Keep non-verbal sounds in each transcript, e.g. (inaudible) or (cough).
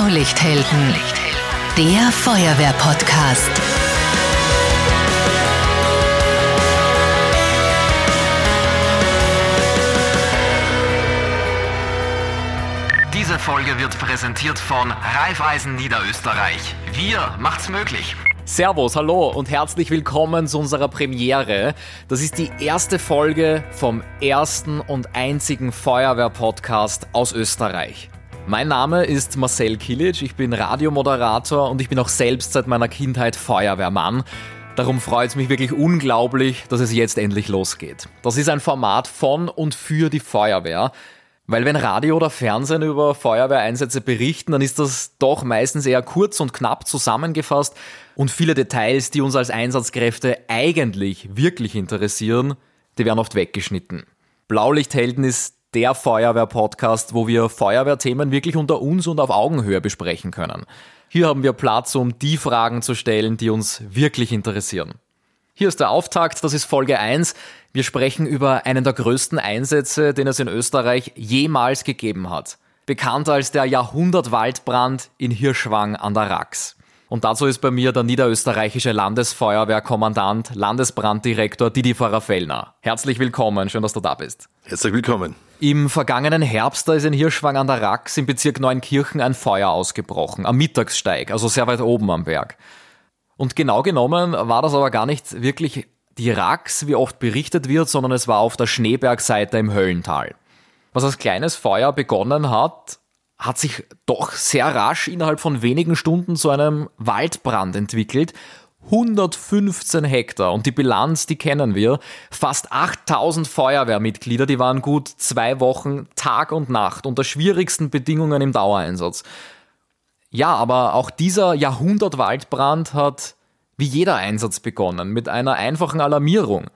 Blaulichthelden, der Feuerwehr-Podcast. Diese Folge wird präsentiert von Raiffeisen Niederösterreich. Wir macht's möglich. Servus, hallo und herzlich willkommen zu unserer Premiere. Das ist die erste Folge vom ersten und einzigen Feuerwehr-Podcast aus Österreich. Mein Name ist Marcel Kilic, ich bin Radiomoderator und ich bin auch selbst seit meiner Kindheit Feuerwehrmann. Darum freut es mich wirklich unglaublich, dass es jetzt endlich losgeht. Das ist ein Format von und für die Feuerwehr. Weil wenn Radio oder Fernsehen über Feuerwehreinsätze berichten, dann ist das doch meistens eher kurz und knapp zusammengefasst und viele Details, die uns als Einsatzkräfte eigentlich wirklich interessieren, die werden oft weggeschnitten. Blaulichthelden ist der Feuerwehr-Podcast, wo wir Feuerwehrthemen wirklich unter uns und auf Augenhöhe besprechen können. Hier haben wir Platz, um die Fragen zu stellen, die uns wirklich interessieren. Hier ist der Auftakt, das ist Folge 1. Wir sprechen über einen der größten Einsätze, den es in Österreich jemals gegeben hat. Bekannt als der Jahrhundertwaldbrand in Hirschwang an der Rax. Und dazu ist bei mir der niederösterreichische Landesfeuerwehrkommandant, Landesbranddirektor Didi Pfarrer-Fellner. Herzlich willkommen, schön, dass du da bist. Herzlich willkommen. Im vergangenen Herbst, da ist in Hirschwang an der Rax im Bezirk Neunkirchen ein Feuer ausgebrochen, am Mittagssteig, also sehr weit oben am Berg. Und genau genommen war das aber gar nicht wirklich die Rax, wie oft berichtet wird, sondern es war auf der Schneebergseite im Höllental. Was als kleines Feuer begonnen hat, hat sich doch sehr rasch innerhalb von wenigen Stunden zu einem Waldbrand entwickelt. 115 Hektar und die Bilanz, die kennen wir. Fast 8000 Feuerwehrmitglieder, die waren gut zwei Wochen Tag und Nacht unter schwierigsten Bedingungen im Dauereinsatz. Ja, aber auch dieser Jahrhundertwaldbrand hat wie jeder Einsatz begonnen mit einer einfachen Alarmierung.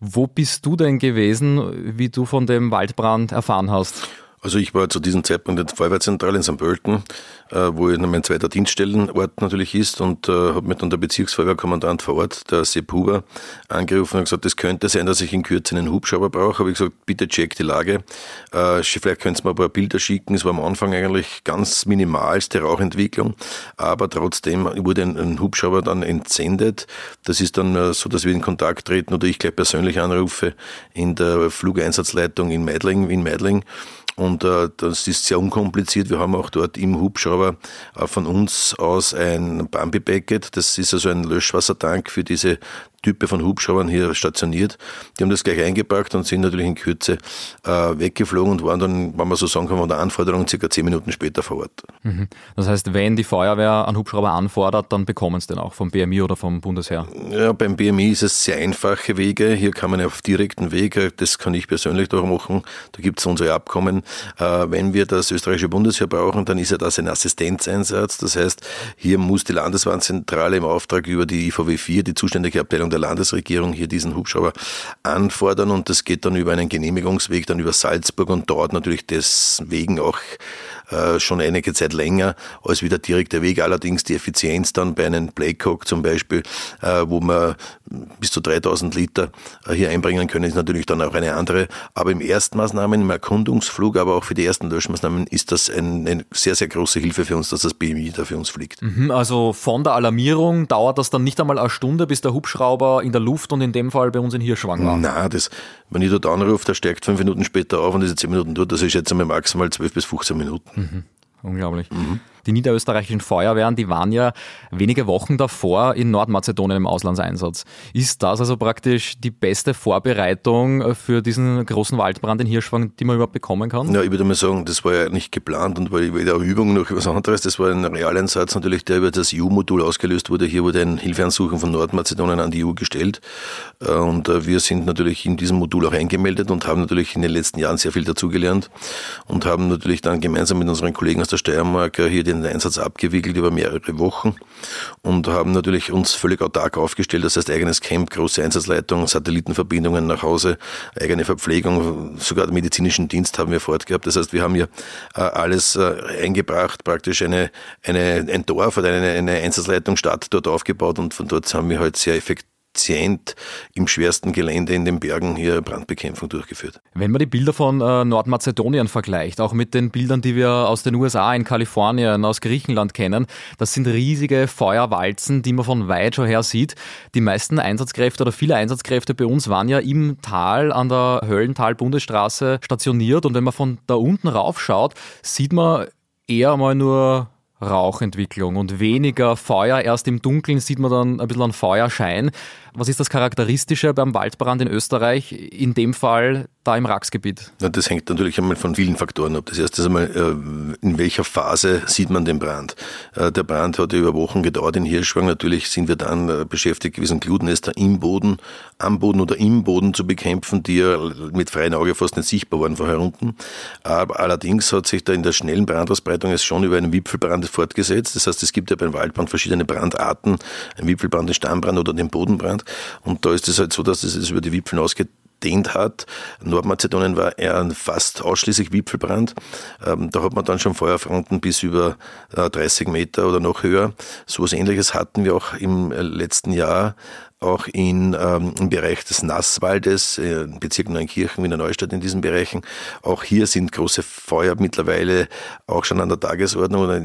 Wo bist du denn gewesen, wie du von dem Waldbrand erfahren hast? Also ich war zu diesem Zeitpunkt in der Feuerwehrzentrale in St. Pölten, äh, wo mein zweiter Dienststellenort natürlich ist und äh, habe mir dann der Bezirksfeuerwehrkommandant vor Ort, der Sepp Huber, angerufen und gesagt, es könnte sein, dass ich in Kürze einen Hubschrauber brauche. Habe ich gesagt, bitte check die Lage. Äh, vielleicht könnt ihr mir ein paar Bilder schicken. Es war am Anfang eigentlich ganz minimalste Rauchentwicklung, aber trotzdem wurde ein, ein Hubschrauber dann entsendet. Das ist dann so, dass wir in Kontakt treten oder ich gleich persönlich anrufe in der Flugeinsatzleitung in Meidling, in Meidling und äh, das ist sehr unkompliziert. Wir haben auch dort im Hubschrauber äh, von uns aus ein Bambi-Packet. Das ist also ein Löschwassertank für diese Type von Hubschraubern hier stationiert. Die haben das gleich eingepackt und sind natürlich in Kürze äh, weggeflogen und waren dann, wenn man so sagen kann, von der Anforderung circa zehn Minuten später vor Ort. Mhm. Das heißt, wenn die Feuerwehr einen Hubschrauber anfordert, dann bekommen sie den auch vom BMI oder vom Bundesheer? Ja, beim BMI ist es sehr einfache Wege. Hier kann man auf direkten Weg, das kann ich persönlich doch machen, da gibt es unsere Abkommen. Äh, wenn wir das österreichische Bundesheer brauchen, dann ist ja das ein Assistenzeinsatz. Das heißt, hier muss die Landeswarnzentrale im Auftrag über die IVW 4, die zuständige Abteilung Entscheidung der Landesregierung hier diesen Hubschrauber anfordern und das geht dann über einen Genehmigungsweg, dann über Salzburg und dauert natürlich deswegen auch äh, schon einige Zeit länger als wie der direkte Weg. Allerdings die Effizienz dann bei einem Blackhawk zum Beispiel, äh, wo man bis zu 3000 Liter äh, hier einbringen können, ist natürlich dann auch eine andere. Aber im Erstmaßnahmen, im Erkundungsflug, aber auch für die ersten Löschmaßnahmen ist das ein, eine sehr, sehr große Hilfe für uns, dass das BMI da für uns fliegt. Mhm, also von der Alarmierung dauert das dann nicht einmal eine Stunde, bis der Hubschrauber in der Luft und in dem Fall bei uns in Hirschwang war? Nein, das, wenn ich dort anrufe, der steigt fünf Minuten später auf und ist zehn Minuten dort, das ist jetzt einmal maximal zwölf bis 15 Minuten. Mhm. Unglaublich. Mhm. Die niederösterreichischen Feuerwehren, die waren ja wenige Wochen davor in Nordmazedonien im Auslandseinsatz. Ist das also praktisch die beste Vorbereitung für diesen großen Waldbrand in Hirschwang, die man überhaupt bekommen kann? Ja, ich würde mal sagen, das war ja nicht geplant und war weder Übung noch was anderes. Das war ein Realeinsatz natürlich, der über das EU-Modul ausgelöst wurde. Hier wurde ein Hilfeansuchen von Nordmazedonien an die EU gestellt. Äh, und äh, wir sind natürlich in diesem Modul auch eingemeldet und haben natürlich in den letzten Jahren sehr viel dazugelernt und haben natürlich dann gemeinsam mit unseren Kollegen aus der Steiermark hier den Einsatz abgewickelt über mehrere Wochen und haben natürlich uns völlig autark aufgestellt. Das heißt, eigenes Camp, große Einsatzleitung, Satellitenverbindungen nach Hause, eigene Verpflegung, sogar den medizinischen Dienst haben wir fortgehabt. Das heißt, wir haben hier äh, alles äh, eingebracht, praktisch eine, eine, ein Dorf oder eine, eine Einsatzleitung Stadt dort aufgebaut und von dort haben wir halt sehr effektiv effizient im schwersten Gelände in den Bergen hier Brandbekämpfung durchgeführt. Wenn man die Bilder von äh, Nordmazedonien vergleicht, auch mit den Bildern, die wir aus den USA, in Kalifornien, aus Griechenland kennen, das sind riesige Feuerwalzen, die man von weit schon her sieht. Die meisten Einsatzkräfte oder viele Einsatzkräfte bei uns waren ja im Tal an der Höllental-Bundesstraße stationiert und wenn man von da unten raufschaut, sieht man eher mal nur Rauchentwicklung und weniger Feuer. Erst im Dunkeln sieht man dann ein bisschen einen Feuerschein. Was ist das Charakteristische beim Waldbrand in Österreich, in dem Fall da im Raxgebiet? Ja, das hängt natürlich einmal von vielen Faktoren ab. Das erste ist einmal, äh, in welcher Phase sieht man den Brand? Äh, der Brand hat über Wochen gedauert in Hirschwang. Natürlich sind wir dann äh, beschäftigt gewesen, Glutnester im Boden, am Boden oder im Boden zu bekämpfen, die ja mit freiem Auge fast nicht sichtbar waren vorher unten. Aber allerdings hat sich da in der schnellen Brandausbreitung es schon über einen Wipfelbrand fortgesetzt. Das heißt, es gibt ja beim Waldbrand verschiedene Brandarten, ein Wipfelbrand, ein Stammbrand oder den Bodenbrand. Und da ist es halt so, dass es über die Wipfeln ausgeht dehnt hat. Nordmazedonien war eher ein fast ausschließlich Wipfelbrand. Ähm, da hat man dann schon Feuerfronten bis über äh, 30 Meter oder noch höher. So etwas ähnliches hatten wir auch im äh, letzten Jahr auch in, ähm, im Bereich des Nasswaldes, äh, Bezirk Neunkirchen, Wiener Neustadt in diesen Bereichen. Auch hier sind große Feuer mittlerweile auch schon an der Tagesordnung oder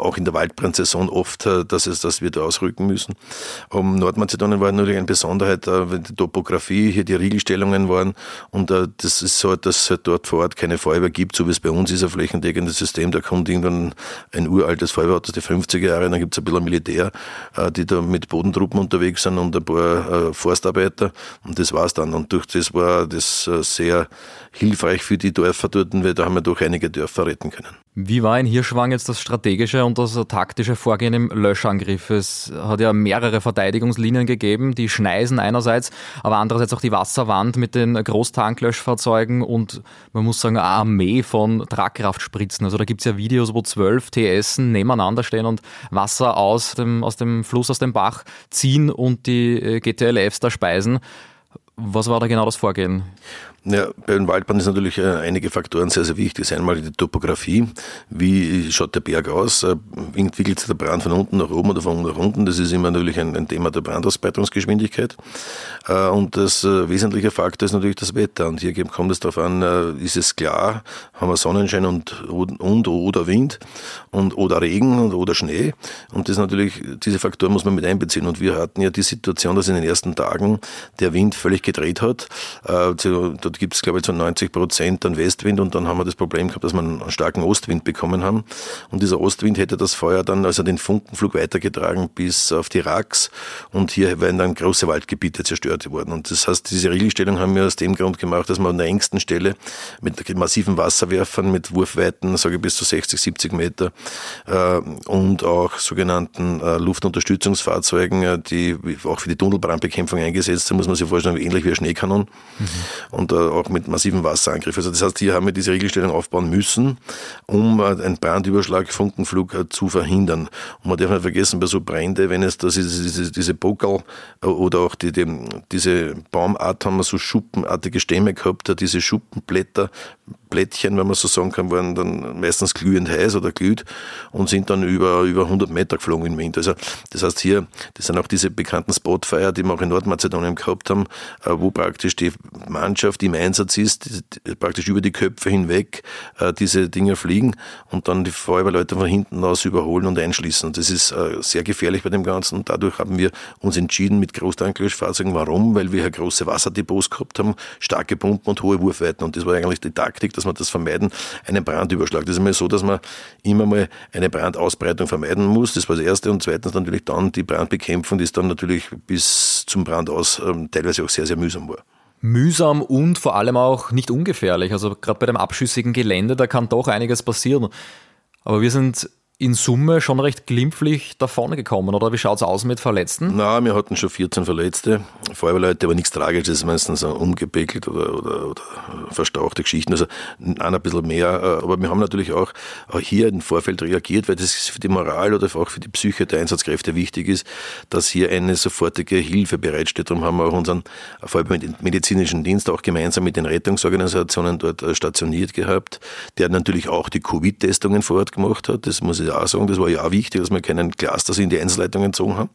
auch in der Waldbrandsaison oft, äh, dass, es, dass wir da ausrücken müssen. Um Nordmazedonien war natürlich eine Besonderheit, äh, die Topografie, hier die Riegelstellungen waren und äh, das ist so, dass halt dort vor Ort keine Feuerwehr gibt, so wie es bei uns ist, ein flächendeckendes System. Da kommt irgendwann ein uraltes Feuerwehrauto aus den 50er Jahren, dann gibt es ein bisschen Militär, äh, die da mit Bodentruppen unterwegs sind und ein paar äh, Forstarbeiter und das war's dann. Und durch das war das äh, sehr hilfreich für die Dörfer dort, weil da haben wir doch einige Dörfer retten können. Wie war in Hirschwang jetzt das strategische und das taktische Vorgehen im Löschangriff? Es hat ja mehrere Verteidigungslinien gegeben, die Schneisen einerseits, aber andererseits auch die Wasserwand mit den Großtanklöschfahrzeugen und man muss sagen, eine Armee von Tragkraftspritzen. Also da gibt es ja Videos, wo zwölf TS nebeneinander stehen und Wasser aus dem, aus dem Fluss, aus dem Bach ziehen und die äh, GTLFs da speisen. Was war da genau das Vorgehen? Ja, bei den Waldbrand ist natürlich äh, einige Faktoren sehr, sehr wichtig. Einmal die Topografie. Wie schaut der Berg aus? Äh, entwickelt sich der Brand von unten nach oben oder von oben nach unten? Das ist immer natürlich ein, ein Thema der Brandausbreitungsgeschwindigkeit. Äh, und das wesentliche Faktor ist natürlich das Wetter. Und hier kommt es darauf an, ist es klar, haben wir Sonnenschein und, und oder Wind und oder Regen und, oder Schnee. Und das natürlich, diese Faktoren muss man mit einbeziehen. Und wir hatten ja die Situation, dass in den ersten Tagen der Wind völlig gedreht hat. Dort gibt es, glaube ich, so 90 Prozent an Westwind und dann haben wir das Problem gehabt, dass wir einen starken Ostwind bekommen haben. Und dieser Ostwind hätte das Feuer dann, also den Funkenflug weitergetragen bis auf die Rax und hier wären dann große Waldgebiete zerstört worden. Und das heißt, diese Regelstellung haben wir aus dem Grund gemacht, dass wir an der engsten Stelle mit massiven Wasserwerfern, mit Wurfweiten, sage ich bis zu 60, 70 Meter äh, und auch sogenannten äh, Luftunterstützungsfahrzeugen, äh, die auch für die Tunnelbrandbekämpfung eingesetzt sind, muss man sich vorstellen, ähnlich wie ein Schneekanon. Mhm. Und auch mit massiven Wasserangriffen. Also das heißt, hier haben wir diese Regelstellung aufbauen müssen, um äh, einen Brandüberschlag, Funkenflug äh, zu verhindern. Und man darf nicht vergessen, bei so Brände, wenn es das ist, diese, diese äh, oder auch die, die, diese Baumart haben wir so schuppenartige Stämme gehabt, diese Schuppenblätter Blättchen, wenn man so sagen kann, waren dann meistens glühend heiß oder glüht und sind dann über, über 100 Meter geflogen im Wind. Also das heißt hier, das sind auch diese bekannten Spotfire, die wir auch in Nordmazedonien gehabt haben, äh, wo praktisch die Mannschaft im Einsatz ist, praktisch über die Köpfe hinweg äh, diese Dinger fliegen und dann die Feuerwehrleute von hinten aus überholen und einschließen. Das ist äh, sehr gefährlich bei dem Ganzen und dadurch haben wir uns entschieden mit Großtanklöschfahrzeugen. Warum? Weil wir hier große Wasserdepots gehabt haben, starke Pumpen und hohe Wurfweiten und das war eigentlich die Taktik, dass wir das vermeiden, einen Brandüberschlag. Das ist immer so, dass man immer mal eine Brandausbreitung vermeiden muss. Das war das Erste. Und zweitens natürlich dann die Brandbekämpfung, die ist dann natürlich bis zum Brand aus ähm, teilweise auch sehr, sehr mühsam war mühsam und vor allem auch nicht ungefährlich. Also gerade bei dem abschüssigen Gelände, da kann doch einiges passieren. Aber wir sind in Summe schon recht glimpflich davon gekommen, oder wie schaut es aus mit Verletzten? Na, wir hatten schon 14 Verletzte, Feuerwehrleute, aber nichts Tragisches, meistens umgepickelt oder, oder, oder verstauchte Geschichten, also ein bisschen mehr, äh, aber wir haben natürlich auch hier im Vorfeld reagiert, weil das für die Moral oder auch für die Psyche der Einsatzkräfte wichtig ist, dass hier eine sofortige Hilfe bereitsteht. Darum haben wir auch unseren vor allem medizinischen Dienst auch gemeinsam mit den Rettungsorganisationen dort äh, stationiert gehabt, der natürlich auch die Covid-Testungen vor Ort gemacht hat, das muss ich auch sagen. Das war ja auch wichtig, dass wir keinen Cluster in die Einzelleitungen gezogen haben.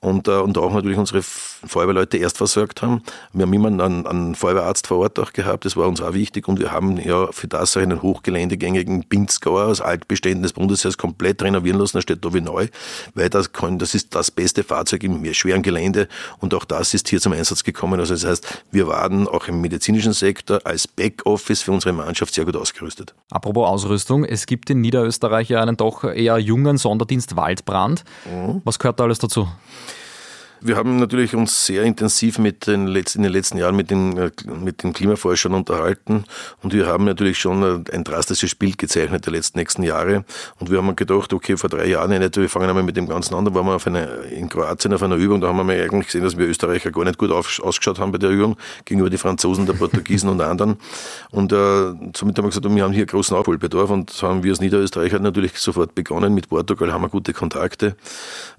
Und, äh, und auch natürlich unsere Feuerwehrleute erst versorgt haben. Wir haben immer einen, einen Feuerwehrarzt vor Ort auch gehabt, das war uns auch wichtig. Und wir haben ja für das auch einen hochgeländegängigen Pinzgauer aus Altbeständen des Bundesheers komplett renovieren lassen. Der steht da wie neu, weil das, kann, das ist das beste Fahrzeug im schweren Gelände. Und auch das ist hier zum Einsatz gekommen. Also das heißt, wir waren auch im medizinischen Sektor als Backoffice für unsere Mannschaft sehr gut ausgerüstet. Apropos Ausrüstung, es gibt in Niederösterreich ja einen doch eher jungen Sonderdienst Waldbrand. Mhm. Was gehört da alles dazu? Wir haben natürlich uns sehr intensiv mit den letzten, in den letzten Jahren mit den, äh, mit den Klimaforschern unterhalten. Und wir haben natürlich schon äh, ein drastisches Bild gezeichnet der letzten nächsten Jahre. Und wir haben gedacht, okay, vor drei Jahren nicht, wir fangen einmal mit dem Ganzen an, da waren wir auf eine, in Kroatien auf einer Übung, da haben wir eigentlich gesehen, dass wir Österreicher gar nicht gut auf, ausgeschaut haben bei der Übung gegenüber die Franzosen, der Portugiesen und anderen. Und äh, somit haben wir gesagt, wir haben hier großen Aufholbedarf und haben wir als Niederösterreicher natürlich sofort begonnen, mit Portugal haben wir gute Kontakte,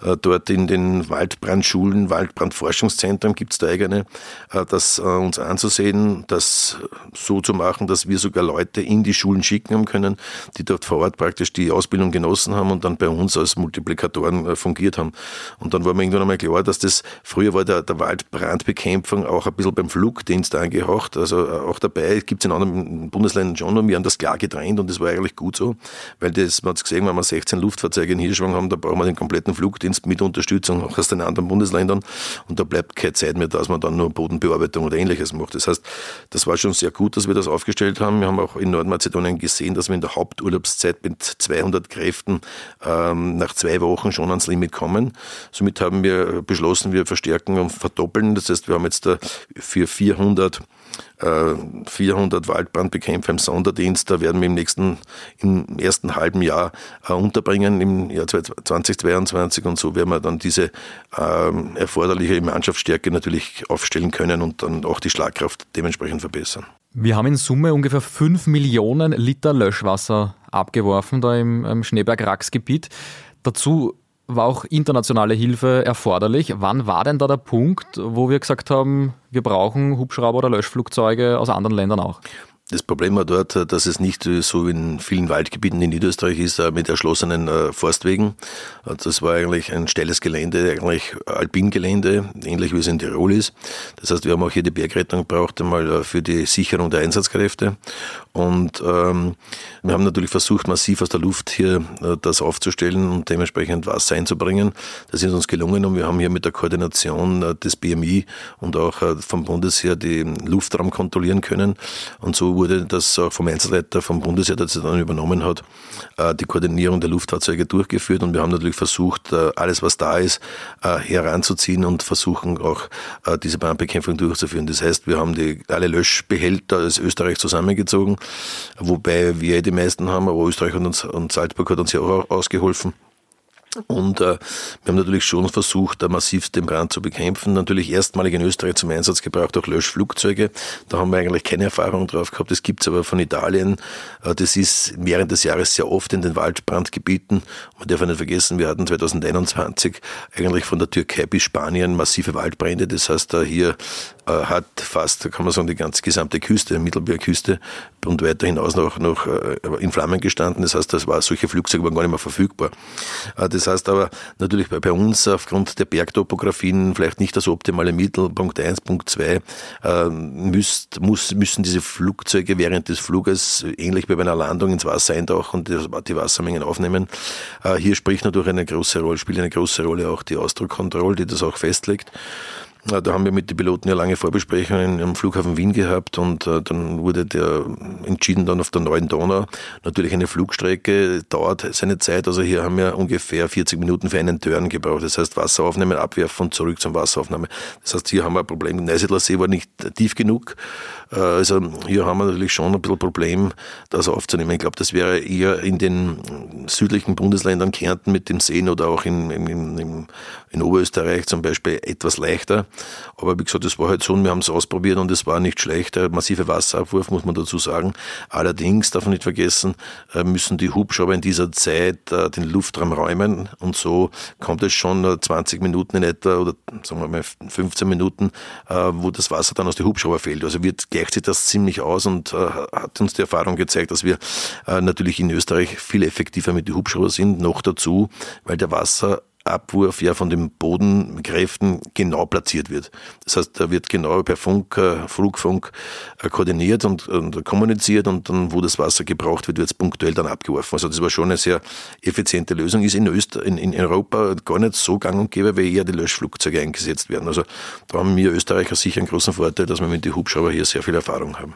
äh, dort in den Waldbrandschulen Waldbrandforschungszentren gibt es da eigene, äh, das äh, uns anzusehen, das so zu machen, dass wir sogar Leute in die Schulen schicken haben können, die dort vor Ort praktisch die Ausbildung genossen haben und dann bei uns als Multiplikatoren äh, fungiert haben. Und dann war mir irgendwann einmal klar, dass das, früher war der, der Waldbrandbekämpfung auch ein bisschen beim Flugdienst angehaucht, also auch dabei, gibt es in anderen Bundesländern schon und wir haben das klar getrennt und das war eigentlich gut so, weil das, man hat es gesehen, wenn wir 16 Luftfahrzeuge in Hirschwang haben, da brauchen wir den kompletten Flugdienst mit Unterstützung auch aus den anderen Bundesländern Ländern und da bleibt keine Zeit mehr, dass man dann nur Bodenbearbeitung oder ähnliches macht. Das heißt, das war schon sehr gut, dass wir das aufgestellt haben. Wir haben auch in Nordmazedonien gesehen, dass wir in der Haupturlaubszeit mit 200 Kräften ähm, nach zwei Wochen schon ans Limit kommen. Somit haben wir beschlossen, wir verstärken und verdoppeln. Das heißt, wir haben jetzt für 400 400 äh, Waldbrandbekämpfer im Sonderdienst. Da werden wir im nächsten, im ersten halben Jahr äh, unterbringen, im Jahr 2022. Und so werden wir dann diese ähm, erforderliche Mannschaftsstärke natürlich aufstellen können und dann auch die Schlagkraft dementsprechend verbessern. Wir haben in Summe ungefähr 5 Millionen Liter Löschwasser abgeworfen da im, Schneeberg-Rax-Gebiet. Dazu war auch internationale Hilfe erforderlich. Wann war denn da der Punkt, wo wir gesagt haben, wir brauchen Hubschrauber oder Löschflugzeuge aus anderen Ländern auch? Das Problem war dort, dass es nicht so wie in vielen Waldgebieten in Niederösterreich ist, äh, mit erschlossenen äh, Forstwegen. Äh, das war eigentlich ein steiles Gelände, eigentlich Alpingelände, ähnlich wie es in Tirol ist. Das heißt, wir haben auch hier die Bergrettung gebraucht, einmal für die Sicherung der Einsatzkräfte. Und ähm, wir haben natürlich versucht, massiv aus der Luft hier das aufzustellen und dementsprechend Wasser einzubringen. Das ist uns gelungen und wir haben hier mit der Koordination des BMI und auch vom Bundesheer den Luftraum kontrollieren können. Und so wurde das auch vom Einzelleiter vom Bundesheer, der das dann übernommen hat, äh, die Koordinierung der Luftfahrzeuge durchgeführt und wir haben natürlich versucht, äh, alles was da ist, äh, heranzuziehen und versuchen auch diese Brandbekämpfung durchzuführen. Das heißt, wir haben die, alle Löschbehälter aus Österreich zusammengezogen, wobei wir die meisten haben, aber Österreich und, uns, und Salzburg hat uns ja auch ausgeholfen. Und äh, wir haben natürlich schon versucht, massiv den Brand zu bekämpfen. Natürlich erstmalig in Österreich zum Einsatz gebraucht auch Löschflugzeuge. Da haben wir eigentlich keine Erfahrung drauf gehabt. Das gibt's aber von Italien. Äh, das ist während des Jahres sehr oft in den Waldbrandgebieten. Man darf nicht vergessen, wir hatten 2021 eigentlich von der Türkei bis Spanien massive Waldbrände. Das heißt, da hier hat fast, kann man sagen, die ganze gesamte Küste, Mittelmeerküste und weiter hinaus noch, noch äh, in Flammen gestanden. Das heißt, das war, solche Flugzeuge waren gar nicht mehr verfügbar. Äh, das heißt aber natürlich bei, uns aufgrund der Bergtopografien vielleicht nicht das optimale Mittel. Punkt 1, Punkt 2 müsst, muss, müssen diese Flugzeuge während des Fluges ähnlich wie bei einer Landung ins Wasser eintauchen und die Wassermengen aufnehmen. Hier spricht natürlich eine große Rolle, spielt eine große Rolle auch die Ausdruckkontrolle, die das auch festlegt. Da haben wir mit den Piloten ja lange Vorbesprechungen am Flughafen Wien gehabt und äh, dann wurde der entschieden dann auf der neuen Donau. Natürlich eine Flugstrecke dauert seine Zeit. Also hier haben wir ungefähr 40 Minuten für einen Turn gebraucht. Das heißt Wasser aufnehmen, abwerfen und zurück zum Wasseraufnahme. Das heißt, hier haben wir ein Problem. Neusiedler See war nicht tief genug. Äh, also hier haben wir natürlich schon ein bisschen Problem, das aufzunehmen. Ich glaube, das wäre eher in den südlichen Bundesländern Kärnten mit dem Seen oder auch in, in, in, in Oberösterreich zum Beispiel etwas leichter. Aber wie gesagt, das war halt so und wir haben es ausprobiert und es war nicht schlecht. Der massive Wasserabwurf, muss man dazu sagen. Allerdings darf man nicht vergessen, äh, müssen die Hubschrauber in dieser Zeit äh, den Luftraum räumen und so kommt es schon 20 Minuten in etwa oder sagen wir mal 15 Minuten, wo das Wasser dann aus den Hubschrauber fällt. Also wird gleicht sich das ziemlich aus und hat uns die Erfahrung gezeigt, dass wir natürlich in Österreich viel effektiver mit den Hubschrauber sind. Noch dazu, weil der Wasser Abwurf ja von den Bodenkräften genau platziert wird. Das heißt, da wird genau per Funk, äh, Flugfunk äh, koordiniert und, und, kommuniziert und dann, wo das Wasser gebraucht wird, wird es punktuell dann abgeworfen. Also das war schon eine sehr effiziente Lösung. Ist in, Öster in, in Europa gar nicht so gang und gäbe, weil eher die Löschflugzeuge eingesetzt werden. Also da haben wir Österreicher sicher einen großen Vorteil, dass wir mit den Hubschrauber hier sehr viel Erfahrung haben.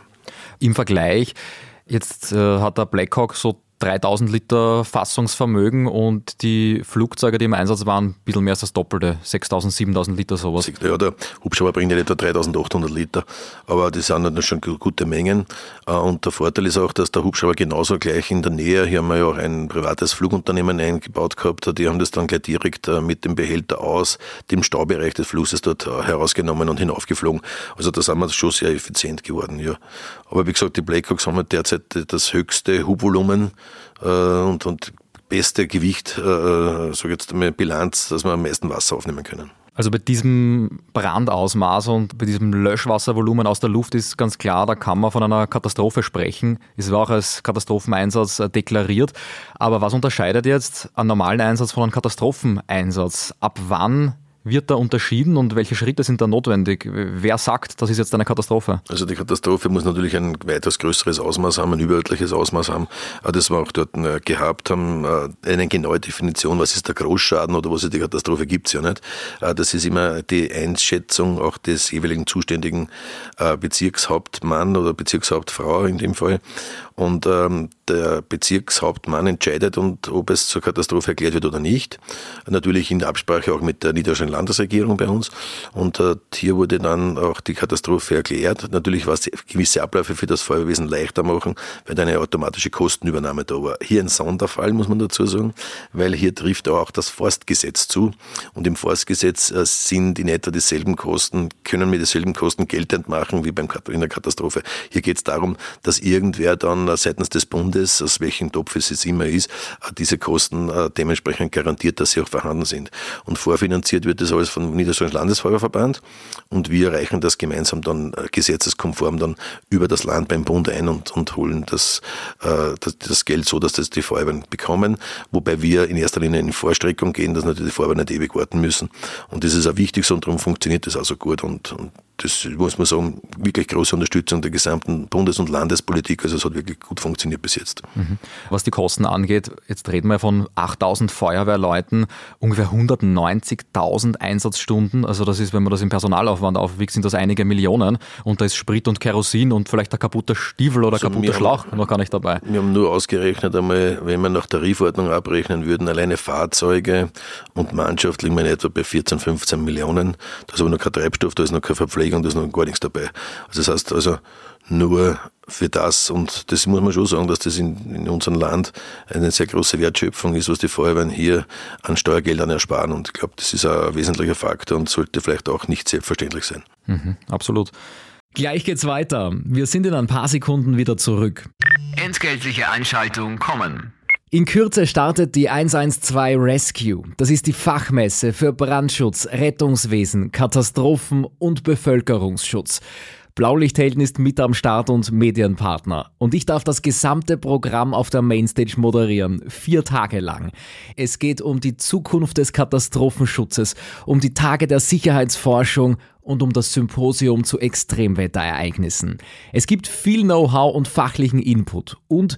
Im Vergleich, jetzt äh, hat der Blackhawk so 3000 Liter Fassungsvermögen und die Flugzeuge, die im Einsatz waren, ein bisschen mehr als das Doppelte, 6000, 7000 Liter sowas. Ja, der Hubschrauber bringt ja etwa 3800 Liter, aber das sind dann schon gute Mengen. Äh, und der Vorteil ist auch, dass der Hubschrauber genauso gleich in der Nähe, hier haben wir ja auch ein privates Flugunternehmen eingebaut gehabt, die haben das dann gleich direkt äh, mit dem Behälter aus dem Staubereich des Flusses dort äh, herausgenommen und hinaufgeflogen. Also da sind wir schon sehr effizient geworden, ja. Aber wie gesagt, die Blackhawks haben halt derzeit das höchste Hubvolumen äh, und, und beste Gewicht, äh, so jetzt einmal Bilanz, dass wir am meisten Wasser aufnehmen können. Also bei diesem Brandausmaß und bei diesem Löschwasservolumen aus der Luft ist ganz klar, da kann man von einer Katastrophe sprechen. Es war auch als Katastropheneinsatz äh, deklariert. Aber was unterscheidet jetzt einen normalen Einsatz von einem Katastropheneinsatz? Ab wann wird da unterschieden und welche Schritte sind da notwendig? Wer sagt, das ist jetzt eine Katastrophe? Also die Katastrophe muss natürlich ein weitaus größeres Ausmaß haben, ein überörtliches Ausmaß haben. Das wir auch dort äh, gehabt haben. Äh, eine genaue Definition, was ist der Großschaden oder was ist die Katastrophe, gibt es ja nicht. Äh, das ist immer die Einschätzung auch des jeweiligen zuständigen Bezirkshauptmann oder Bezirkshauptfrau in dem Fall. Und ähm, der Bezirkshauptmann entscheidet, und ob es zur Katastrophe erklärt wird oder nicht. Natürlich in Absprache auch mit der niederländischen Landesregierung bei uns. Und äh, hier wurde dann auch die Katastrophe erklärt. Natürlich war es gewisse Abläufe für das Feuerwesen leichter machen, weil eine automatische Kostenübernahme da war. Hier ein Sonderfall, muss man dazu sagen, weil hier trifft auch das Forstgesetz zu. Und im Forstgesetz äh, sind in etwa dieselben Kosten, können mit dieselben Kosten geltend machen wie beim, in der Katastrophe. Hier geht es darum, dass irgendwer dann äh, seitens des Bundes, aus welchem Topf es jetzt immer ist, äh, diese Kosten äh, dementsprechend garantiert, dass sie auch vorhanden sind. Und vorfinanziert wird das alles vom Niederösterreichischen Landesfeuerverband und wir reichen das gemeinsam dann gesetzeskonform dann über das Land beim Bund ein und, und holen das, das, Geld so, dass das die Feuerwehren bekommen, wobei wir in erster Linie in Vorstreckung gehen, dass natürlich die Feuerwehren nicht ewig warten müssen. Und das ist auch wichtig so und darum funktioniert das also gut und, und das muss man sagen, wirklich große Unterstützung der gesamten Bundes- und Landespolitik. Also es hat wirklich gut funktioniert bis jetzt. Mhm. Was die Kosten angeht, jetzt reden wir von 8000 Feuerwehrleuten, ungefähr 190.000 Einsatzstunden. Also das ist, wenn man das im Personalaufwand aufwiegt, sind das einige Millionen. Und da ist Sprit und Kerosin und vielleicht ein kaputter Stiefel oder also kaputter Schlauch noch gar nicht dabei. Wir haben nur ausgerechnet einmal, wenn wir nach Tarifordnung abrechnen würden, alleine Fahrzeuge und Mannschaft liegen wir in etwa bei 14, 15 Millionen. Da ist aber noch kein Treibstoff, da ist noch keine Verpflegung Verpflegung, da ist noch gar nichts dabei. Also das heißt also, nur für das, und das muss man schon sagen, dass das in, in unserem Land eine sehr große Wertschöpfung ist, was die Feuerwehren hier an Steuergeldern ersparen. Und ich glaube, das ist ein wesentlicher Faktor und sollte vielleicht auch nicht selbstverständlich sein. Mhm, absolut. Gleich geht's weiter. Wir sind in ein paar Sekunden wieder zurück. Entgeltliche Einschaltung kommen. In Kürze startet die 112 Rescue. Das ist die Fachmesse für Brandschutz, Rettungswesen, Katastrophen und Bevölkerungsschutz. Blaulichthelden ist mit am Start und Medienpartner. Und ich darf das gesamte Programm auf der Mainstage moderieren. Vier Tage lang. Es geht um die Zukunft des Katastrophenschutzes, um die Tage der Sicherheitsforschung und um das Symposium zu Extremwetterereignissen. Es gibt viel Know-how und fachlichen Input und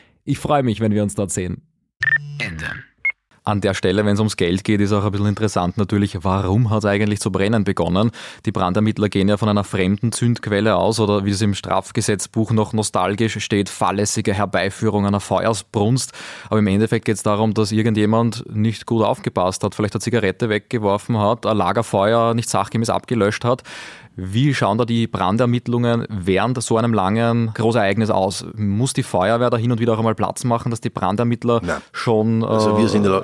Ich freue mich, wenn wir uns dort sehen. Ende. An der Stelle, wenn es ums Geld geht, ist auch ein bisschen interessant natürlich, warum hat es eigentlich zu brennen begonnen? Die Brandermittler gehen ja von einer fremden Zündquelle aus oder wie es im Strafgesetzbuch noch nostalgisch steht, fahrlässige Herbeiführung einer Feuersbrunst. Aber im Endeffekt geht es darum, dass irgendjemand nicht gut aufgepasst hat, vielleicht eine Zigarette weggeworfen hat, ein Lagerfeuer nicht sachgemäß abgelöscht hat. Wie schauen da die Brandermittlungen während so einem langen Großereignis aus? Muss die Feuerwehr da hin und wieder auch einmal Platz machen, dass die Brandermittler Nein. schon. Äh also wir sind, ja,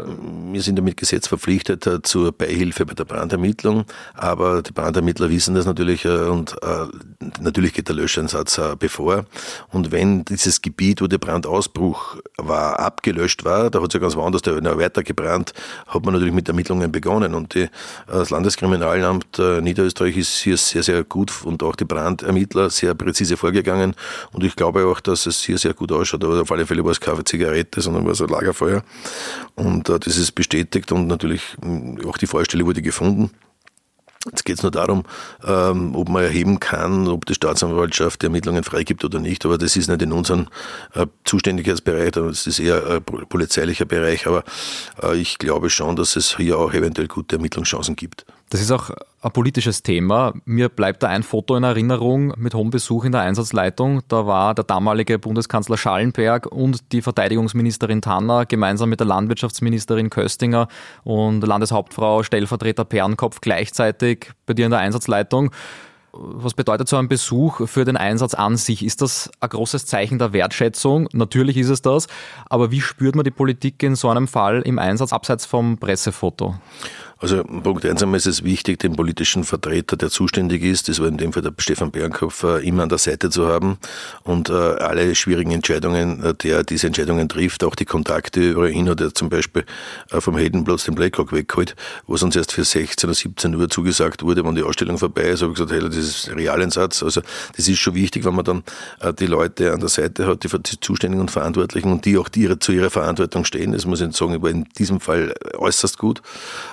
wir sind ja mit Gesetz verpflichtet äh, zur Beihilfe bei der Brandermittlung, aber die Brandermittler wissen das natürlich äh, und äh, natürlich geht der Löscheinsatz äh, bevor. Und wenn dieses Gebiet, wo der Brandausbruch war, abgelöscht war, da hat es ja ganz woanders noch weiter gebrannt, hat man natürlich mit Ermittlungen begonnen. Und die, das Landeskriminalamt Niederösterreich ist hier sehr sehr, sehr gut und auch die Brandermittler sehr präzise vorgegangen. Und ich glaube auch, dass es hier sehr gut ausschaut. Aber auf alle Fälle war es keine Zigarette, sondern war es ein Lagerfeuer. Und äh, das ist bestätigt und natürlich auch die Feuerstelle wurde gefunden. Jetzt geht es nur darum, ähm, ob man erheben kann, ob die Staatsanwaltschaft die Ermittlungen freigibt oder nicht. Aber das ist nicht in unserem äh, Zuständigkeitsbereich, das ist eher ein polizeilicher Bereich. Aber äh, ich glaube schon, dass es hier auch eventuell gute Ermittlungschancen gibt. Das ist auch ein politisches Thema. Mir bleibt da ein Foto in Erinnerung mit hohem Besuch in der Einsatzleitung. Da war der damalige Bundeskanzler Schallenberg und die Verteidigungsministerin Tanner gemeinsam mit der Landwirtschaftsministerin Köstinger und Landeshauptfrau Stellvertreter Pernkopf gleichzeitig bei dir in der Einsatzleitung. Was bedeutet so ein Besuch für den Einsatz an sich? Ist das ein großes Zeichen der Wertschätzung? Natürlich ist es das. Aber wie spürt man die Politik in so einem Fall im Einsatz abseits vom Pressefoto? Also Punkt eins einmal ist es wichtig, den politischen Vertreter, der zuständig ist, das war in dem Fall der Stefan Bernkopf, immer an der Seite zu haben und äh, alle schwierigen Entscheidungen, äh, der diese Entscheidungen trifft, auch die Kontakte über ihn hat zum Beispiel äh, vom Heldenplatz den Blackhawk weggeholt, wo es uns erst für 16 oder 17 Uhr zugesagt wurde, wenn die Ausstellung vorbei ist, habe ich gesagt, hey, das ist Realensatz. Also das ist schon wichtig, wenn man dann die Leute an der Seite hat, die Zuständigen und Verantwortlichen und die auch die zu ihrer Verantwortung stehen. Das muss ich sagen, war in diesem Fall äußerst gut.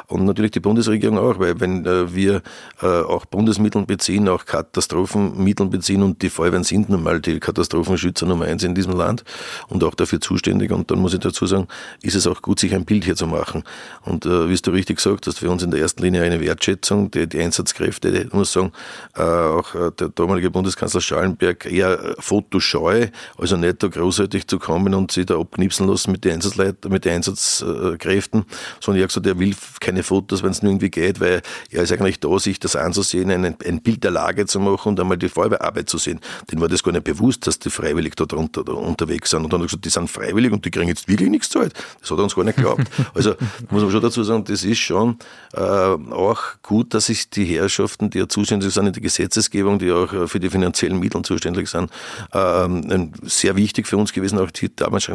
Und natürlich die Bundesregierung auch, weil wenn äh, wir äh, auch Bundesmittel beziehen, auch Katastrophenmittel beziehen und die Feuerwehren sind nun mal die Katastrophenschützer Nummer eins in diesem Land und auch dafür zuständig. Und dann muss ich dazu sagen, ist es auch gut, sich ein Bild hier zu machen. Und äh, wie du richtig gesagt hast, für uns in der ersten Linie eine Wertschätzung, die, die Einsatzkräfte, ich muss sagen, äh, auch äh, der damalige Bundeskanzler Schallenberg eher fotoscheu, also nicht da großartig zu kommen und sich da abknipsen lassen mit den Einsatzleitern, mit den Einsatzkräften, sondern er hat gesagt, er will keine Fotos Fotos, wenn es nur irgendwie geht, weil er ist eigentlich da, sich das anzusehen, ein, ein Bild der Lage zu machen und einmal die Feuerwehrarbeit zu sehen. Den war das gar nicht bewusst, dass die freiwillig dort unter, da unterwegs sind. Und dann hat er gesagt, die sind freiwillig und die kriegen jetzt wirklich nichts zahlt. Das hat er uns gar nicht geglaubt. (laughs) Also muss man schon dazu sagen, das ist schon äh, auch gut, dass sich die Herrschaften, die ja zuständig sind in der Gesetzesgebung, die auch äh, für die finanziellen Mittel zuständig sind, äh, sehr wichtig für uns gewesen, auch die, damals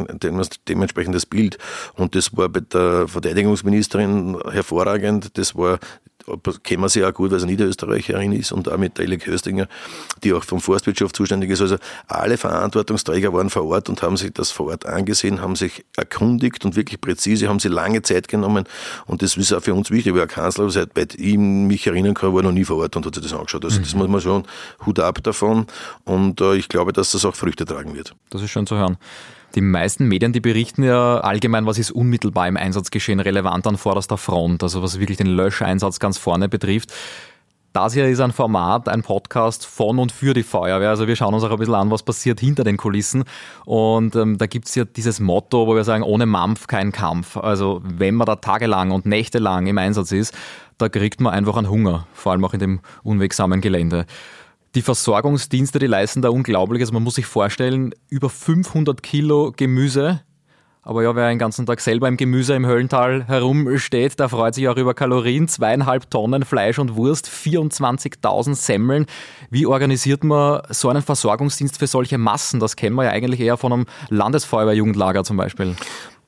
dementsprechendes Bild. Und das war bei der Verteidigungsministerin hervorragend hervorragend. Das war kennen wir sie auch gut, weil sie Niederösterreicherin ist und auch mit der Eile Köstinger, die auch vom Forstwirtschaft zuständig ist. Also alle Verantwortungsträger waren vor Ort und haben sich das vor Ort angesehen, haben sich erkundigt und wirklich präzise, haben sie lange Zeit genommen und das ist auch für uns wichtig, weil der Kanzler, seit bei ihm mich erinnern kann, war noch nie vor Ort und hat sich das angeschaut. Also das mhm. muss man schon Hut ab davon und äh, ich glaube, dass das auch Früchte tragen wird. Das ist schön zu hören. Die meisten Medien, die berichten ja allgemein, was ist unmittelbar im Einsatzgeschehen relevant an vorderster Front, also was wirklich den Löscheinsatz ganz vorne betrifft. Das hier ist ein Format, ein Podcast von und für die Feuerwehr. Also wir schauen uns auch ein bisschen an, was passiert hinter den Kulissen. Und ähm, da gibt's ja dieses Motto, wo wir sagen, ohne Mampf kein Kampf. Also wenn man da tagelang und nächtelang im Einsatz ist, da kriegt man einfach einen Hunger, vor allem auch in dem unwegsamen Gelände. Die Versorgungsdienste, die leisten da Unglaubliches. Man muss sich vorstellen, über 500 Kilo Gemüse. Aber ja, wer den ganzen Tag selber im Gemüse im Höllental herumsteht, der freut sich auch über Kalorien. Zweieinhalb Tonnen Fleisch und Wurst, 24.000 Semmeln. Wie organisiert man so einen Versorgungsdienst für solche Massen? Das kennen wir ja eigentlich eher von einem Landesfeuerwehrjugendlager zum Beispiel.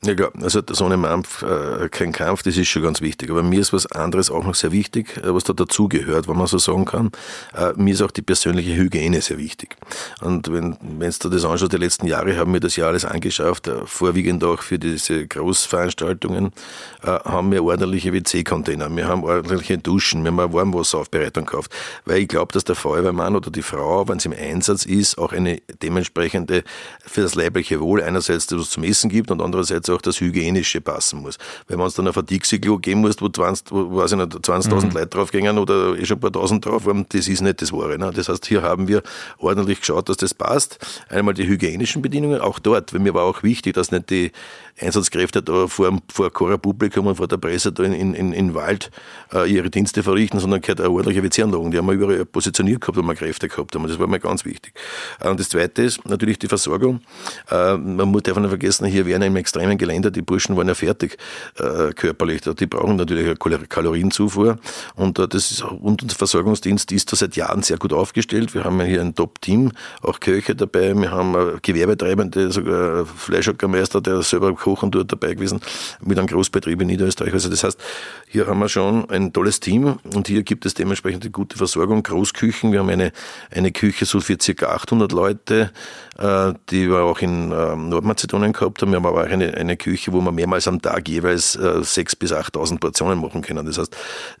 Ja klar, also so ein Mampf, äh, kein Kampf, das ist schon ganz wichtig. Aber mir ist was anderes auch noch sehr wichtig, äh, was da dazugehört, wenn man so sagen kann. Äh, mir ist auch die persönliche Hygiene sehr wichtig. Und wenn wenn du das anschaust, die letzten Jahre haben wir das ja alles angeschafft, äh, vorwiegend auch für diese Großveranstaltungen, äh, haben wir ordentliche WC-Container, wir haben ordentliche Duschen, wir haben eine Warmwasseraufbereitung gekauft. Weil ich glaube, dass der Feuerwehrmann oder die Frau, wenn sie im Einsatz ist, auch eine dementsprechende für das leibliche Wohl einerseits, dass es zum Essen gibt und andererseits auch das Hygienische passen muss. Wenn man uns dann auf ein Dixie-Klo geben muss, wo 20, wo, weiß ich nicht, 20.000 mhm. Leute draufgehen oder eh schon ein paar tausend drauf haben, das ist nicht das Wahre. Ne? Das heißt, hier haben wir ordentlich geschaut, dass das passt. Einmal die hygienischen Bedingungen, auch dort, weil mir war auch wichtig, dass nicht die Einsatzkräfte da vor, vor Chora Publikum und vor der Presse da in, in, in Wald äh, ihre Dienste verrichten, sondern gehört eine ordentliche WC-Anlagen. Die haben wir überall positioniert gehabt, wo wir Kräfte gehabt haben. Das war mir ganz wichtig. Äh, und das Zweite ist natürlich die Versorgung. Äh, man muss einfach nicht vergessen, hier wären im extremen Gelände, die Burschen waren ja fertig äh, körperlich. Die brauchen natürlich eine Kalorienzufuhr. Und äh, das ist, und unser Versorgungsdienst ist da seit Jahren sehr gut aufgestellt. Wir haben ja hier ein Top-Team, auch Köche dabei. Wir haben Gewerbetreibende, sogar Fleischhackermeister, der selber kochen dort dabei gewesen, mit einem Großbetrieb in Niederösterreich. Also das heißt, hier haben wir schon ein tolles Team und hier gibt es dementsprechend eine gute Versorgung, Großküchen. Wir haben eine, eine Küche so für circa 800 Leute, äh, die wir auch in ähm, Nordmazedonien gehabt haben. Wir haben aber auch eine, eine Küche, wo wir mehrmals am Tag jeweils 6.000 äh, bis 8.000 Portionen machen können. Das heißt,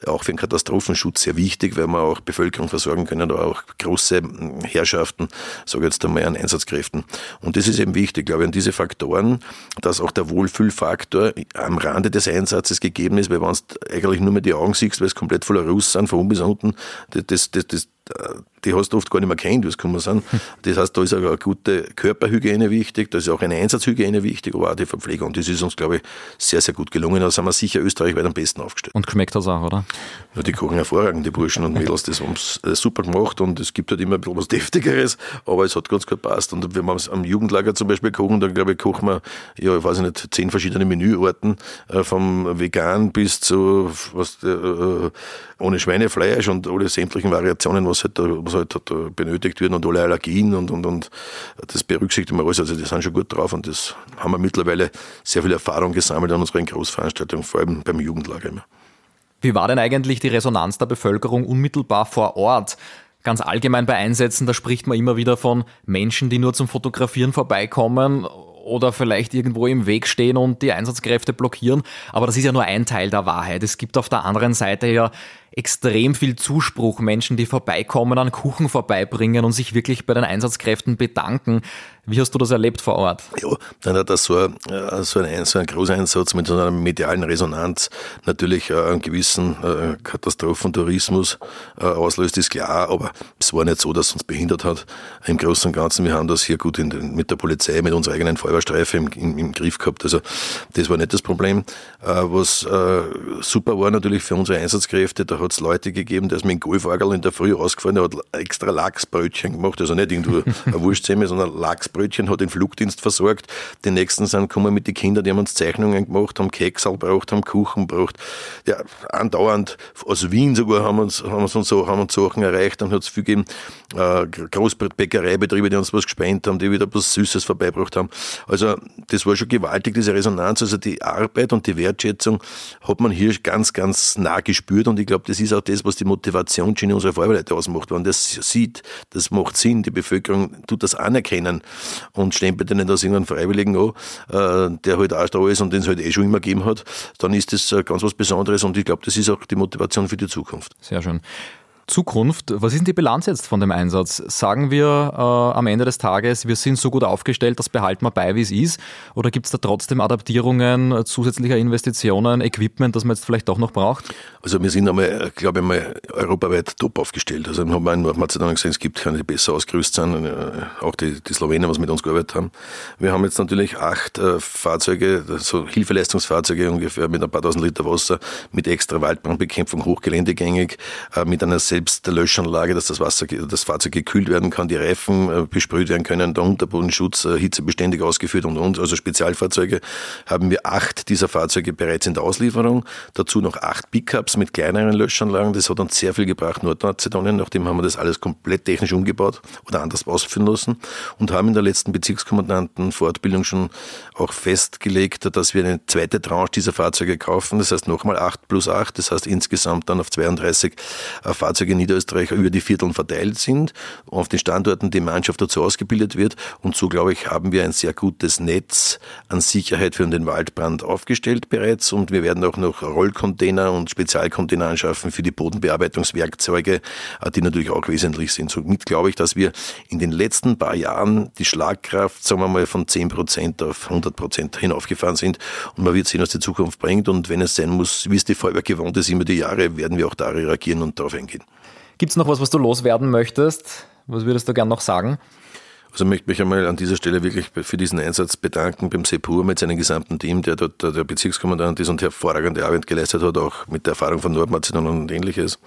auch für den Katastrophenschutz sehr wichtig, weil wir auch Bevölkerung versorgen können, oder auch große Herrschaften, sage jetzt einmal, an Einsatzkräften. Und das ist eben wichtig, glaube ich, an diese Faktoren, dass auch der Wohlfühlfaktor am Rande des Einsatzes gegeben ist, weil wenn du eigentlich nur mehr die Augen siehst, weil es komplett voller Russen sind, von oben bis unten, das, das, das, die hast du oft gar nicht mehr kennt, was kann man sagen. Das heißt, da ist auch eine gute Körperhygiene wichtig, da ist auch eine Einsatzhygiene wichtig, aber auch die Verpflegung. Und das ist uns, glaube ich, sehr, sehr gut gelungen. Da sind wir sicher österreichweit am besten aufgestellt. Und geschmeckt hat es auch, oder? Ja, die kochen hervorragend, die Burschen und Mädels. Das haben sie äh, super gemacht und es gibt halt immer ein bisschen was Deftigeres, aber es hat ganz gut gepasst. Und wenn wir am Jugendlager zum Beispiel kochen, dann glaube ich, kochen wir, ja, ich weiß nicht, zehn verschiedene Menüarten, äh, vom Vegan bis zu was, äh, ohne Schweinefleisch und alle sämtlichen Variationen, was halt da, was halt benötigt wird und alle Allergien und, und, und das berücksichtigen wir alles. Also die sind schon gut drauf und das haben wir mittlerweile sehr viel Erfahrung gesammelt an unseren Großveranstaltungen, vor allem beim Jugendlager immer. Wie war denn eigentlich die Resonanz der Bevölkerung unmittelbar vor Ort? Ganz allgemein bei Einsätzen, da spricht man immer wieder von Menschen, die nur zum Fotografieren vorbeikommen oder vielleicht irgendwo im Weg stehen und die Einsatzkräfte blockieren. Aber das ist ja nur ein Teil der Wahrheit. Es gibt auf der anderen Seite ja extrem viel Zuspruch, Menschen, die vorbeikommen, an Kuchen vorbeibringen und sich wirklich bei den Einsatzkräften bedanken. Wie hast du das erlebt vor Ort? Ja, dann hat das so, äh, so, ein, so ein Großeinsatz mit so einer medialen Resonanz natürlich äh, einen gewissen äh, Katastrophentourismus auslöst, ist klar, aber es war nicht so, dass es uns behindert hat. Im Großen und Ganzen, wir haben das hier gut den, mit der Polizei, mit unserer eigenen Feuerwehrstreife im, im, im, Griff gehabt. Also das war nicht das Problem. Was super war natürlich für unsere Einsatzkräfte, da hat es Leute gegeben, ist mit dem Golfagerl in der Früh rausgefahren, der hat extra Lachsbrötchen gemacht, also nicht irgendwo (laughs) ein Wurstsemmel, sondern Lachsbrötchen, hat den Flugdienst versorgt. Die nächsten sind gekommen mit den Kindern, die haben uns Zeichnungen gemacht, haben Keksal braucht, haben Kuchen braucht. Ja, andauernd, aus Wien sogar haben uns, haben uns, so, haben uns Sachen erreicht, dann hat es viel gegeben, äh, Großbäckereibetriebe, die uns was gespendet haben, die wieder was Süßes vorbeibracht haben. Also, das war schon gewaltig, diese Resonanz, also die Arbeit und die Wertschätzung hat man hier ganz, ganz nah gespürt und ich glaube, das ist auch das, was die Motivationsschiene unserer Feuerwehrleute ausmacht. Wenn das sieht, das macht Sinn, die Bevölkerung tut das anerkennen und stempelt denen das irgendeinen Freiwilligen an, äh, der halt auch da ist und den es halt eh schon immer gegeben hat, dann ist das äh, ganz was Besonderes und ich glaube, das ist auch die Motivation für die Zukunft. Sehr schön. Zukunft. Was ist denn die Bilanz jetzt von dem Einsatz? Sagen wir äh, am Ende des Tages, wir sind so gut aufgestellt, das behalten wir bei, wie es ist? Oder gibt es da trotzdem Adaptierungen, zusätzlicher Investitionen, Equipment, das man jetzt vielleicht doch noch braucht? Also wir sind einmal, glaube ich, mal europaweit top aufgestellt. Also wir haben in Nordmazedonien gesehen, es gibt keine, die besser ausgerüstet sind, äh, auch die, die Slowenen, was mit uns gearbeitet haben. Wir haben jetzt natürlich acht äh, Fahrzeuge, so Hilfeleistungsfahrzeuge ungefähr mit ein paar tausend Liter Wasser, mit extra Waldbrandbekämpfung, hochgeländegängig, äh, mit einer selbst der Löschanlage, dass das Wasser, das Fahrzeug gekühlt werden kann, die Reifen äh, besprüht werden können, der Unterbodenschutz äh, hitzebeständig ausgeführt und und. Also Spezialfahrzeuge haben wir acht dieser Fahrzeuge bereits in der Auslieferung. Dazu noch acht Pickups mit kleineren Löschanlagen. Das hat uns sehr viel gebracht, Nordmazedonien. Nachdem haben wir das alles komplett technisch umgebaut oder anders ausführen lassen und haben in der letzten Bezirkskommandantenfortbildung schon auch festgelegt, dass wir eine zweite Tranche dieser Fahrzeuge kaufen. Das heißt nochmal acht plus acht. Das heißt insgesamt dann auf 32 Fahrzeuge In Niederösterreich über die Vierteln verteilt sind, auf den Standorten die Mannschaft dazu ausgebildet wird. Und so, glaube ich, haben wir ein sehr gutes Netz an Sicherheit für den Waldbrand aufgestellt bereits. Und wir werden auch noch Rollcontainer und Spezialcontainer anschaffen für die Bodenbearbeitungswerkzeuge, äh, die natürlich auch wesentlich sind. Somit glaube ich, dass wir in den letzten paar Jahren die Schlagkraft, sagen wir mal, von 10 Prozent auf 100 Prozent hinaufgefahren sind. Und man wird sehen, was die Zukunft bringt. Und wenn es sein muss, wie es die Feuerwehr gewohnt ist, immer die Jahre, werden wir auch da reagieren und darauf eingehen. Gibt es noch was, was du loswerden möchtest? Was würdest du gern noch sagen? Also möchte mich einmal an dieser Stelle wirklich für diesen Einsatz bedanken beim Sepur mit seinem gesamten Team, der dort der Bezirkskommandant ist und hervorragende Arbeit geleistet hat, auch mit der Erfahrung von Nordmazedonien und ähnliches.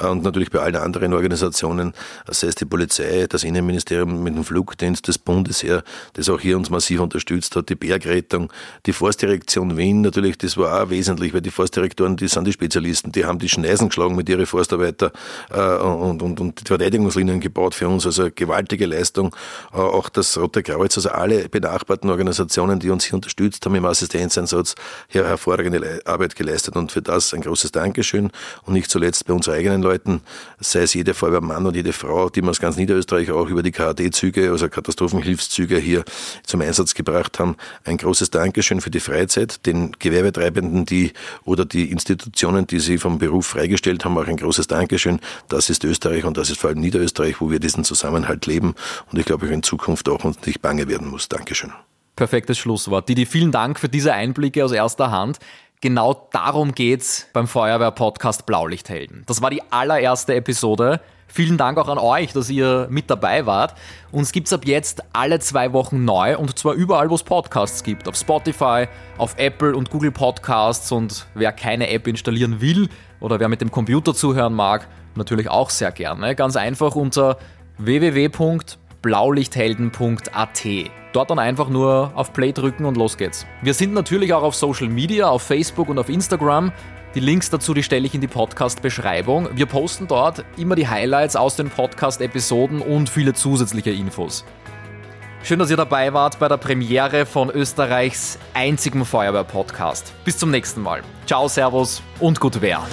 Und natürlich bei allen anderen Organisationen, sei es die Polizei, das Innenministerium mit dem Flugdienst, das Bundesheer, das auch hier uns massiv unterstützt hat, die Bergrettung, die Forstdirektion Wien natürlich, das war auch wesentlich, weil die Forstdirektoren, die sind die Spezialisten, die haben die Schneisen geschlagen mit ihren Forstarbeiter äh, und, und, und die Verteidigungslinien gebaut für uns, also gewaltige Leistung. Äh, auch das Rote Kreuz, also alle benachbarten Organisationen, die uns hier unterstützt haben im Assistenzeinsatz, hier hervorragende Arbeit geleistet und für das ein großes Dankeschön und nicht zuletzt bei unseren eigenen Leuten, sei es jede Feuerwehrmann und jede Frau, die wir aus ganz Niederösterreich auch über die KAD-Züge, also Katastrophenhilfszüge hier zum Einsatz gebracht haben. Ein großes Dankeschön für die Freizeit, den Gewerbetreibenden, die oder die Institutionen, die sie vom Beruf freigestellt haben, auch ein großes Dankeschön. Das ist Österreich und das ist vor allem Niederösterreich, wo wir diesen Zusammenhalt leben. Und ich glaube, in Zukunft auch uns nicht bange werden muss. Dankeschön. Perfektes Schlusswort. Didi, vielen Dank für diese Einblicke aus erster Hand. Genau darum geht's beim Feuerwehr-Podcast Blaulichthelden. Das war die allererste Episode. Vielen Dank auch an euch, dass ihr mit dabei wart. Uns gibt's ab jetzt alle zwei Wochen neu und zwar überall, wo es Podcasts gibt. Auf Spotify, auf Apple und Google Podcasts und wer keine App installieren will oder wer mit dem Computer zuhören mag, natürlich auch sehr gerne. Ganz einfach unter www blaulichthelden.at. Dort dann einfach nur auf Play drücken und los geht's. Wir sind natürlich auch auf Social Media, auf Facebook und auf Instagram. Die Links dazu, die stelle ich in die Podcast-Beschreibung. Wir posten dort immer die Highlights aus den Podcast-Episoden und viele zusätzliche Infos. Schön, dass ihr dabei wart bei der Premiere von Österreichs einzigem Feuerwehr-Podcast. Bis zum nächsten Mal. Ciao, Servus und gut Wehr.